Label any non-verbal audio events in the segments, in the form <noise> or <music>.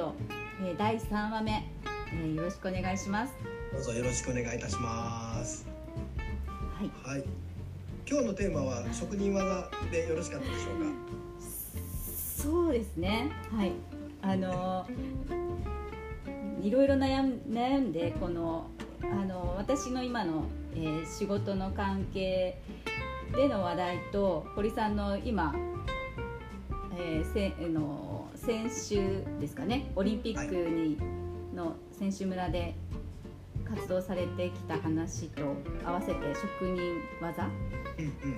オ、えー、第3話目、えー、よろしくお願いします。どうぞよろしくお願いいたします。はい、はい、今日のテーマは職人技でよろしかったでしょうか？そうですね。はい。あのいろいろ悩ん悩んでこのあの私の今の、えー、仕事の関係での話題と堀さんの今、えー、せの先週ですかね。オリンピックに、の選手村で活動されてきた話と合わせて職人技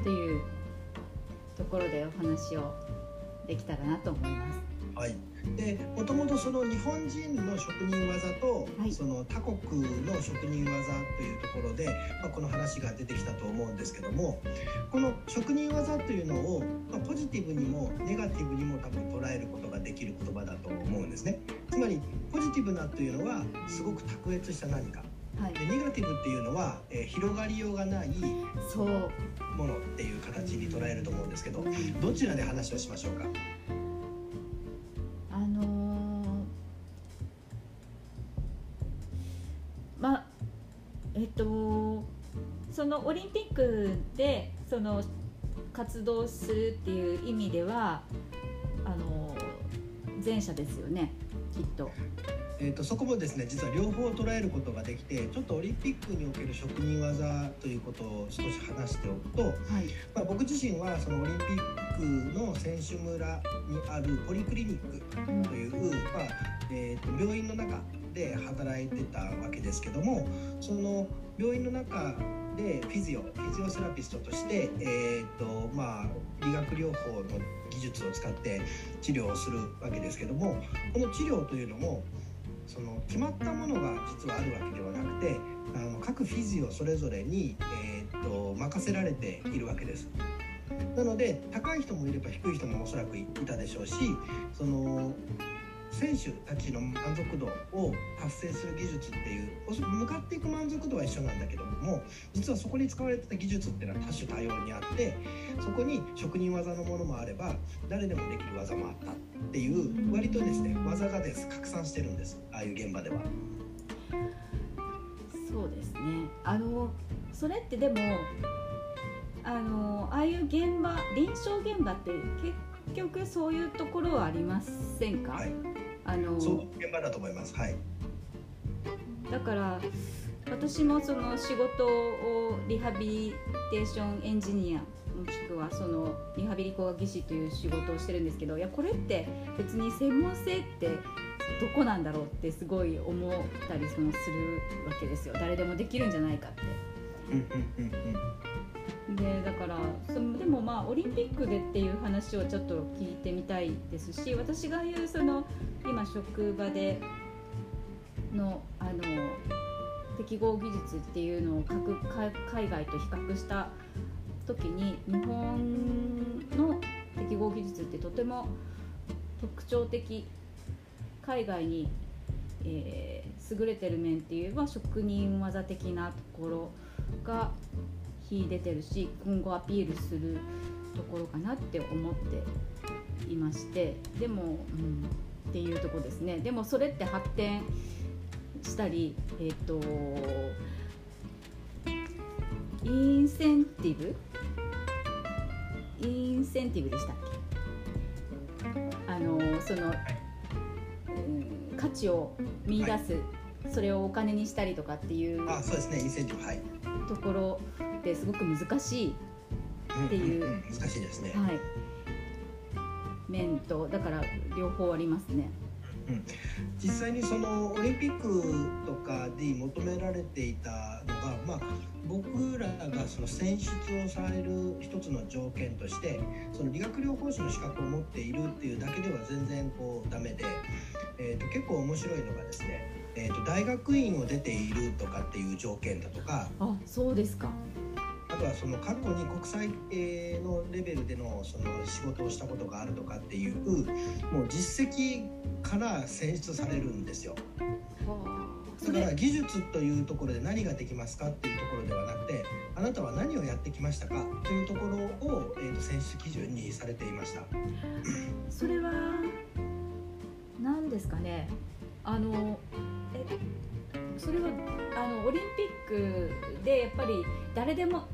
というところでお話をできたらなと思います。はいでもともとその日本人の職人技と、はい、その他国の職人技というところで、まあ、この話が出てきたと思うんですけどもこの職人技というのを、まあ、ポジティブにもネガティブにも多分捉えることができる言葉だと思うんですね。つまりポジティブなというのはすごく卓越した何か。はい、でネガティブっていうのは、えー、広がりようがないものっていう形に捉えると思うんですけどどちらで話をしましょうか？ックでその活動するっていう意味ではあの前者ですよねきっと。えーと、そこもですね実は両方捉えることができてちょっとオリンピックにおける職人技ということを少し話しておくと、はい、まあ、僕自身はそのオリンピックの選手村にあるポリクリニックという、うん、まあえーと病院の中で働いてたわけですけどもその病院の中でフィジオフィジオセラピストとして、えーとまあ、理学療法の技術を使って治療をするわけですけどもこの治療というのもその決まったものが実はあるわけではなくてあの各フィジオそれぞれに、えーと任せられているわけです。なので高い人もいれば低い人もおそらくいたでしょうしその選手たちの満足度を達成する技術っていう向かっていく満足度は一緒なんだけども実はそこに使われてた技術っていうのは多種多様にあってそこに職人技のものもあれば誰でもできる技もあったっていう割とですね技がです拡散してるんですああいう現場では。そうですね。あのそれってでもあのああいう現場臨床現場って結局そういうところはありませんか、はいあのそう現場だと思います。はい。だから私もその仕事をリハビリテーションエンジニアもしくはそのリハビリ工学技師という仕事をしてるんですけどいやこれって別に専門性ってどこなんだろうってすごい思ったりそのするわけですよ。誰でもできるんじゃないかって。でだからそのでもまあオリンピックでっていう話をちょっと聞いてみたいですし私が言うその今職場でのあの適合技術っていうのを各海外と比較した時に日本の適合技術ってとても特徴的海外に、えー、優れてる面っていうのは職人技的なところが秀でてるし今後アピールするところかなって思っていましてでも、うん、っていうとこですね。でもそれって発展したりえっ、ー、とインセンティブ？インセンティブでしたっけ？あのその、うん、価値を見出す、はい、それをお金にしたりとかっていうあそうですね。インセンティブ。はい。ところってすごく難しいっていう、うんうんうん、難しいですね、はい、面とだから両方ありますね。うん、実際にそのオリンピックとかで求められていたのが、まあ、僕らがその選出をされる一つの条件としてその理学療法士の資格を持っているっていうだけでは全然こうダメで、えー、と結構面白いのがですね、えー、と大学院を出ているとかっていう条件だとかあそうですかあとはその過去に国際のレベルでのその仕事をしたことがあるとかっていうもう実績から選出されるんですよ。だから技術というところで何ができますかっていうところではなくてあなたは何をやってきましたかというところを、えー、と選出基準にされていました。<coughs> それはなんですかね？あのえそれはあのオリンピックでやっぱり誰でも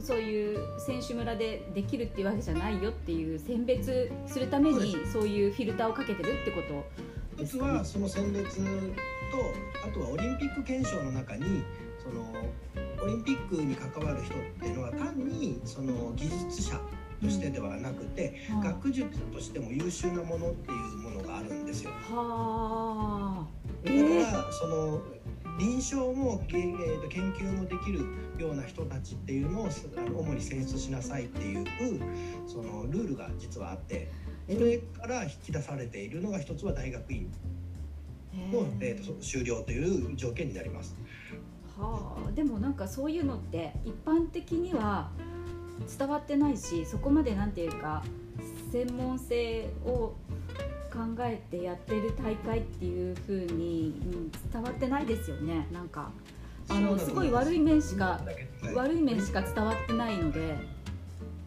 そういう選手村でできるっていうわけじゃないよっていう選別するためにそういうフィルターをかけてるってことですか、ね、はその選別とあとはオリンピック憲章の中にそのオリンピックに関わる人っていうのは単にその技術者としてではなくて、うん、学術としても優秀なものっていうものがあるんですよ。はあ、えー、だからその臨床も、えー、と研究もできるような人たちっていうのを主に選出しなさいっていうそのルールが実はあってそれから引き出されているのが一つは大学院。の、えー、と終了という条件になります。はあ、でもなんかそういうのって一般的には伝わってないしそこまでなんていうか専門性を考えてやってる大会っていうふうに、うん、伝わってないですよね。なんかあのす。ごい悪い面しか悪い面しか伝わってないので、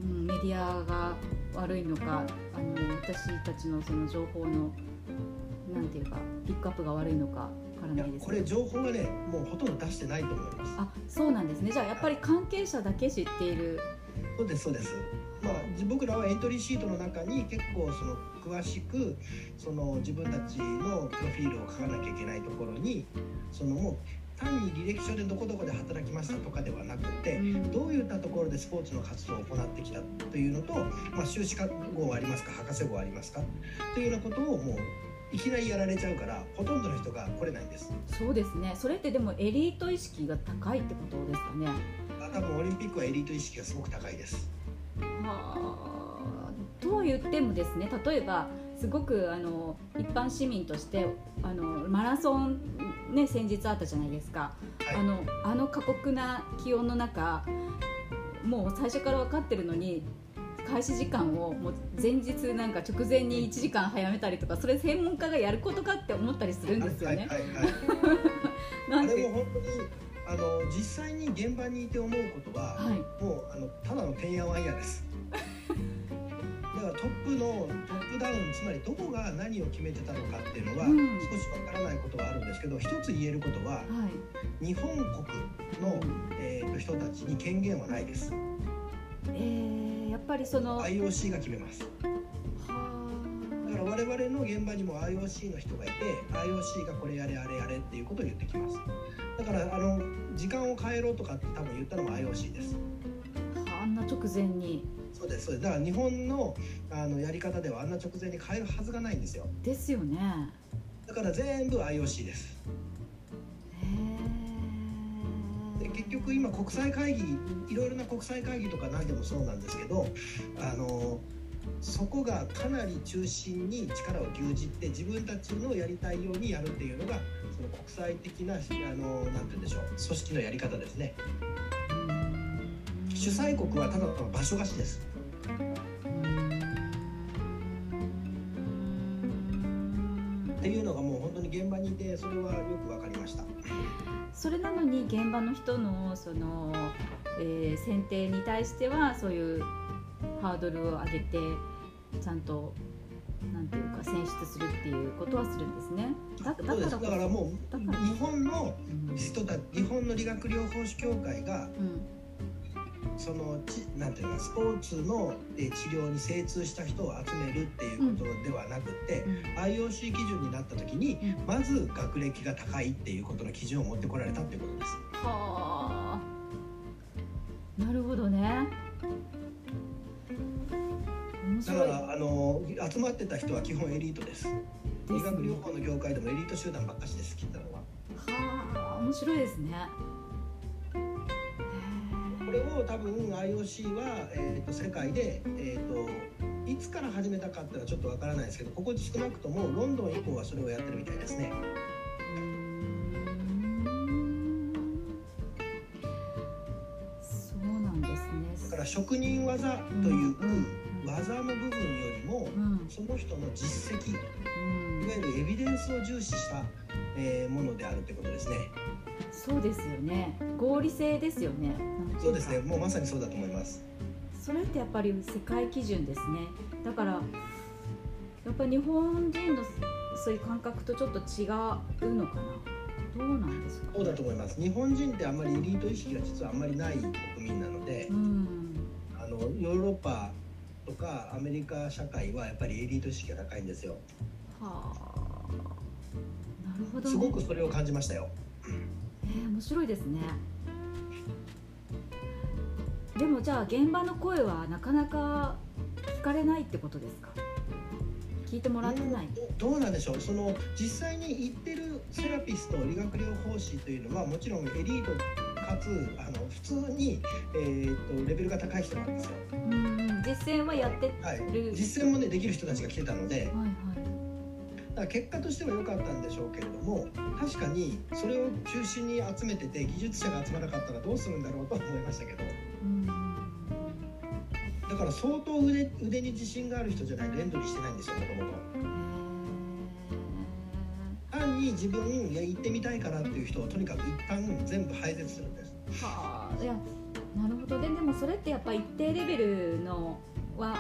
うん、メディアが悪いのかあの私たちのその情報のなんていうかピックアップが悪いのかからないです。これ情報はねもうほとんど出してないと思います。あそうなんですね。じゃあやっぱり関係者だけ知っている。そうですそうです。まあ、僕らはエントリーシートの中に結構その詳しくその自分たちのプロフィールを書かなきゃいけないところにそのもう単に履歴書でどこどこで働きましたとかではなくて、どういったところでスポーツの活動を行ってきたというのと、まあ、修士号はありますか博士号はありますかというようなことをもういきなりやられちゃうからほとんどの人が来れないんです。そうですね。それってでもエリート意識が高いってことですかね。あ多分オリンピックはエリート意識がすごく高いですはあとは言ってもですね例えばすごくあの一般市民としてあのマラソンね先日あったじゃないですか、はい、あのあの過酷な気温の中もう最初から分かってるのに開始時間をもう前日なんか直前に1時間早めたりとかそれ専門家がやることかって思ったりするんですよね。<laughs> なんで？も本当にあの実際に現場にいて思うことは、はい、もうあのただのてんやわんやです。<laughs> だからトップのトップダウンつまりどこが何を決めてたのかっていうのは、少しわからないことはあるんですけど一つ言えることは、はい、日本国の、えーと、人たちに権限はないです。えー、やっぱりその IOC が決めます。だから我々の現場にも IOC の人がいて IOC がこれやれあれやれっていうことを言ってきます。だからあの時間を変えろとかって多分言ったのも IOC です。あんな直前に。そうです。そうですだから日本のあのやり方ではあんな直前に変えるはずがないんですよ。ですよね。だから全部 IOC です。で結局今国際会議いろいろな国際会議とか何でもそうなんですけどあのそこがかなり中心に力を牛耳って自分たちのやりたいようにやるっていうのがその国際的なあのなんて言うんでしょう組織のやり方ですね。主催国はただの場所貸しです。っていうのがもう本当に現場にいてそれはよく分かりました。それなのに現場の人のその、えー、選定に対してはそういうハードルを上げてちゃんとなんていうか選出するっていうことはするんですね。だからだからもう日本の人た、うん、日本の理学療法士協会が、うん。そのちなんていうかスポーツの治療に精通した人を集めるっていうことではなくて、うん、IOC 基準になった時に、うん、まず学歴が高いっていうことの基準を持ってこられたっていうことです。はあ。なるほどね。だからあの集まってた人は基本エリートです。理学療法の業界でもエリート集団ばっかしです聞いたのは。はあ面白いですね。これを多分 IOC は、えーと、世界で、えーと、いつから始めたかっていうのはちょっとわからないですけどここ少なくともロンドン以降はそれをやってるみたいですね。そうなんですねだから職人技という技の部分よりも、うん、その人の実績、うん、いわゆるエビデンスを重視した、えー、ものであるということですね。そうですよね。合理性ですよね。そうですね。もうまさにそうだと思います。それってやっぱり世界基準ですね。だからやっぱ日本人のそういう感覚とちょっと違うのかな。どうなんですか、そうだと思います。日本人ってあんまりエリート意識が実はあんまりない国民なので、うん、あのヨーロッパとかアメリカ社会はやっぱりエリート意識が高いんですよ。はあ。なるほど、ね、すごくそれを感じましたよ。えー、面白いですね。でもじゃあ現場の声はなかなか聞かれないってことですか？聞いてもらってない、どうなんでしょう？その実際に行ってるセラピスト理学療法士というのはもちろんエリートかつあの普通に、えーと、レベルが高い人なんですよ。うん実践はやってる、はい、実践もねできる人たちが来てたので、はいはい、だから結果としては良かったんでしょうけれども確かにそれを中心に集めてて技術者が集まらなかったらどうするんだろうと思いましたけど。だから相当腕腕に自信がある人じゃないとエントリーしてないんですよもともと。単に自分いや行ってみたいからっていう人をとにかく一旦全部排絶するんです。はあなるほど。ででもそれってやっぱ一定レベルのは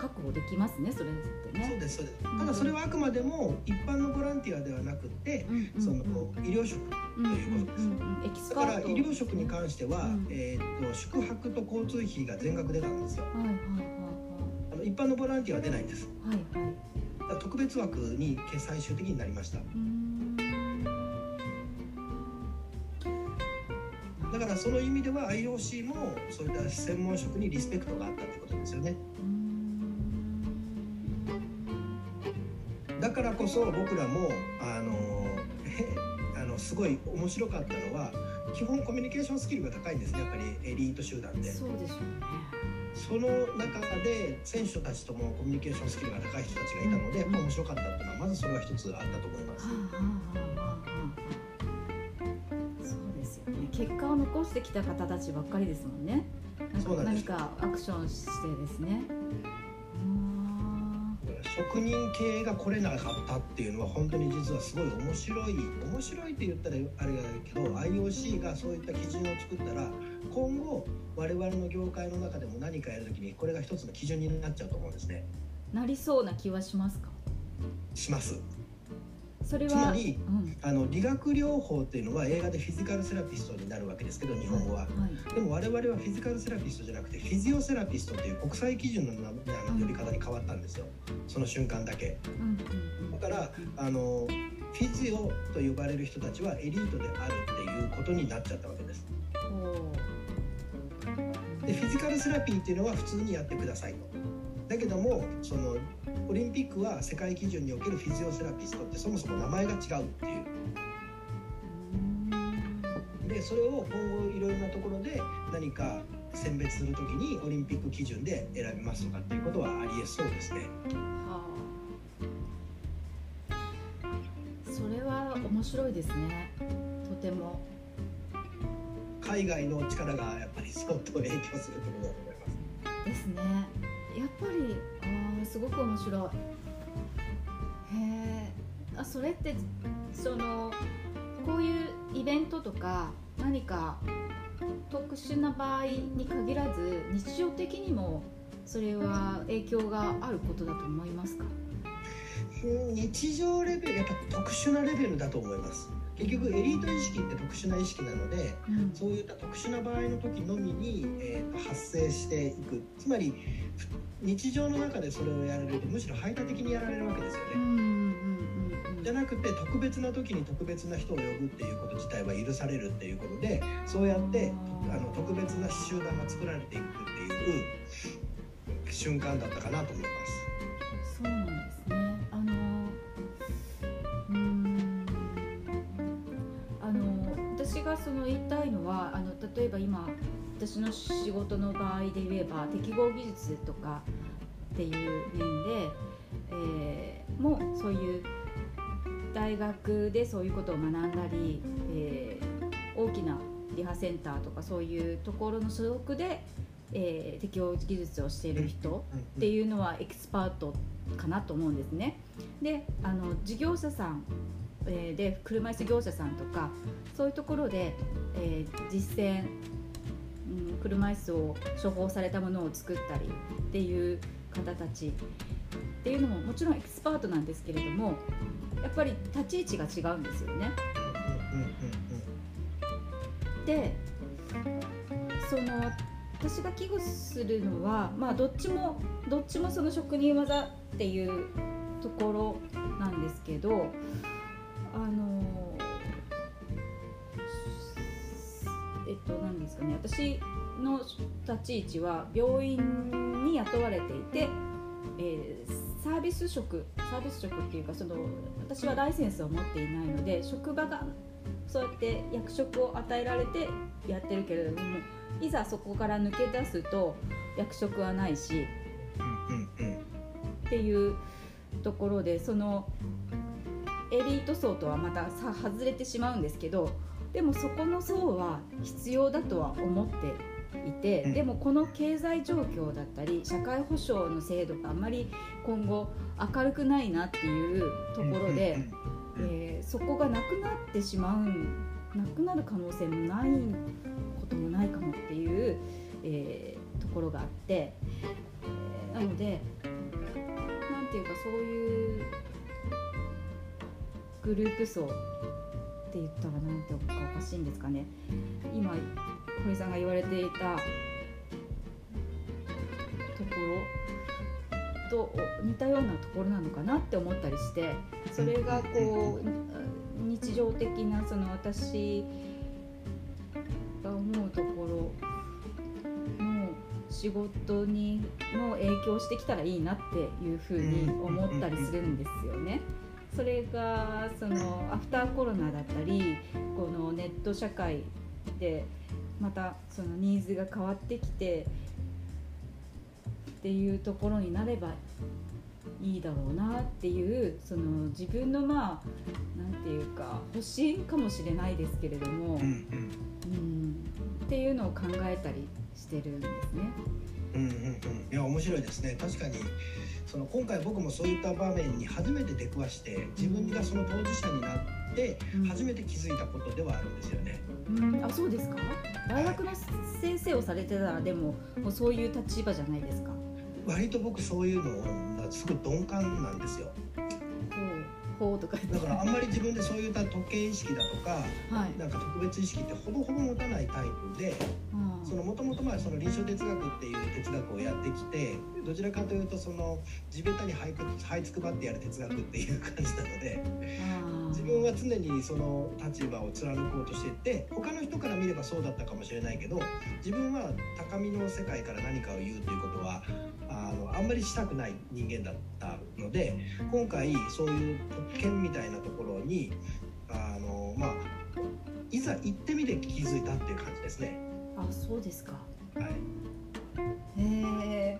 確保できますねそれってね。そうですそうです、ただそれはあくまでも一般のボランティアではなくて、うんうん、その医療職ということです、だから医療職に関しては、うん、えー、っと宿泊と交通費が全額出たんですよ、はい。はい。はい。あの一般のボランティアは出ないんです、はい。はい、特別枠に最終的になりましただからその意味では IOC もそういった専門職にリスペクトがあったってことですよね。だからこそ僕らもあのあのすごい面白かったのは基本コミュニケーションスキルが高いんですねやっぱりエリート集団で。そうですよねその中で選手たちともコミュニケーションスキルが高い人たちがいたので、うん、面白かったっていうのはまずそれは一つあったと思います。そう結果を残してきた方たちばっかりですもんね。何かアクションしてですね。職人系が来れなかったっていうのは本当に実はすごい面白い面白いって言ったらあれだけど IOC がそういった基準を作ったら今後我々の業界の中でも何かやるときにこれが一つの基準になっちゃうと思うんですね。なりそうな気はしますかします。それはつまり、うん、あの理学療法っていうのは映画でフィジカルセラピストになるわけですけど日本語は、はいはい、でも我々はフィジカルセラピストじゃなくてフィジオセラピストっていう国際基準の呼び方に変わったんですよ。その瞬間だけ、だからあのフィジオと呼ばれる人たちはエリートであるっていうことになっちゃったわけです。でフィジカルセラピーっていうのは普通にやってくださいと。だけどもそのオリンピックは世界基準におけるフィジオセラピストってそもそも名前が違うっていう。でそれを今後いろいろなところで何か選別するときにオリンピック基準で選びますとかっていうことはありえそうですね。はあ、それは面白いですねとても。海外の力がやっぱり相当影響するところだと思います。ですね。やっぱりああすごく面白い。へえあそれってそのこういうイベントとか何か特殊な場合に限らず日常的にもそれは影響があることだと思いますか？日常レベルやっぱ特殊なレベルだと思います。結局エリート意識って特殊な意識なので、うん、そういった特殊な場合の時のみに、えー、と発生していくつまり日常の中でそれをやられるとむしろ排他的にやられるわけですよね。じゃなくて特別な時に特別な人を呼ぶっていうこと自体は許されるっていうことでそうやってあの特別な集団が作られていくっていう瞬間だったかなと思います。その言いたいのはあの例えば今私の仕事の場合で言えば適合技術とかっていう面で、えー、もうそういう大学でそういうことを学んだり、えー、大きなリハセンターとかそういうところの所属で、えー、適応技術をしてい。る人っていうのはエキスパートかなと思うんですね。であの事業者さんで車椅子業者さんとかそういうところで、えー、実践うん、車椅子を処方されたものを作ったりっていう方たちっていうのももちろんエキスパートなんですけれども、やっぱり立ち位置が違うんですよね。でその私が危惧するのはまあどっちもどっちもその職人技っていうところなんですけどあのえっと何ですかね。私の立ち位置は病院に雇われていて、えー、サービス職サービス職っていうかその私はライセンスを持っていないので職場がそうやって役職を与えられてやってるけれどもいざそこから抜け出すと役職はないし、っていうところでそのエリート層とはまたさ外れてしまうんですけどでもそこの層は必要だとは思っていて、でもこの経済状況だったり社会保障の制度があんまり今後明るくないなっていうところで、えー、そこがなくなってしまうなくなる可能性もないこともないかもっていう、えー、ところがあって、えー、なので何ていうかそういうグループ層って言ったら何ていうかおかしいんですかね今堀さんが言われていたところと似たようなところなのかなって思ったりしてそれがこう日常的なその私が思うところの仕事にの影響してきたらいいなっていうふうに思ったりするんです。それがそのアフターコロナだったりこのネット社会でまたそのニーズが変わってきてっていうところになればいいだろうなっていうその自分のまあなんていうか保身かもしれないですけれども、うん、うん、っていうのを考えたりしてるんですね。うんうんうん、いや面白いですね。確かにその今回僕もそういった場面に初めて出くわして自分がその当事者になって初めて気づいたことではあるんですよね。うん、あそうですか？大学の先生をされてたらでももうそういう立場じゃないですか？割と僕そういうのがすごい鈍感なんですよ。とかだからあんまり自分でそういった時計意識だとか、はい、なんか特別意識ってほぼほぼ持たないタイプで、そのもともとまあその臨床哲学っていう哲学をやってきてどちらかというとその地べたに這い這いつくばってやる哲学っていう感じなので自分は常にその立場を貫こうとしていて他の人から見ればそうだったかもしれないけど自分は高みの世界から何かを言うということはあのあんまりしたくない人間だったので今回そういう特権みたいなところにあのまあいざ行ってみて気づいたっていう感じですね。あそうですか。はい。へえ。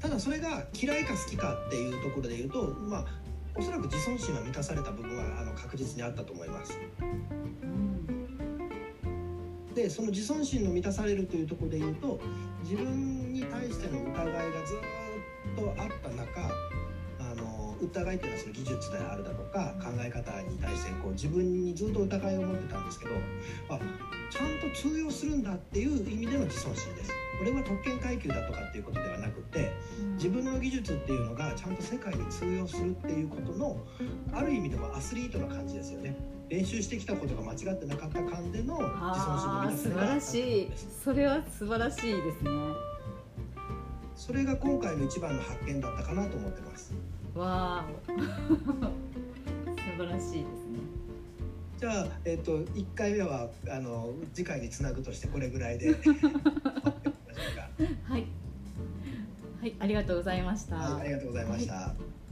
ただそれが嫌いか好きかっていうところで言うとまあおそらく自尊心は満たされた部分はあの確実にあったと思います。でその自尊心の満たされるというところで言うと自分に対しての疑いがずっとあった中疑いっていうのはその技術であるだとか考え方に対してこう自分にずっと疑いを持ってたんですけどあちゃんと通用するんだっていう意味での自尊心です。これは特権階級だとかっていうことではなくて自分の技術っていうのがちゃんと世界に通用するっていうことのある意味でもアスリートな感じですよね。練習してきたことが間違ってなかった感での自尊心の皆さん素晴らしいそれは素晴らしいですねそれが今回の一番の発見だったかなと思ってます。わー <laughs> 素晴らしいですね。じゃあ、えーと、と1回目はあの次回につなぐとしてこれぐらいで。<laughs> はい、はい、ありがとうございました、はい、ありがとうございました、はい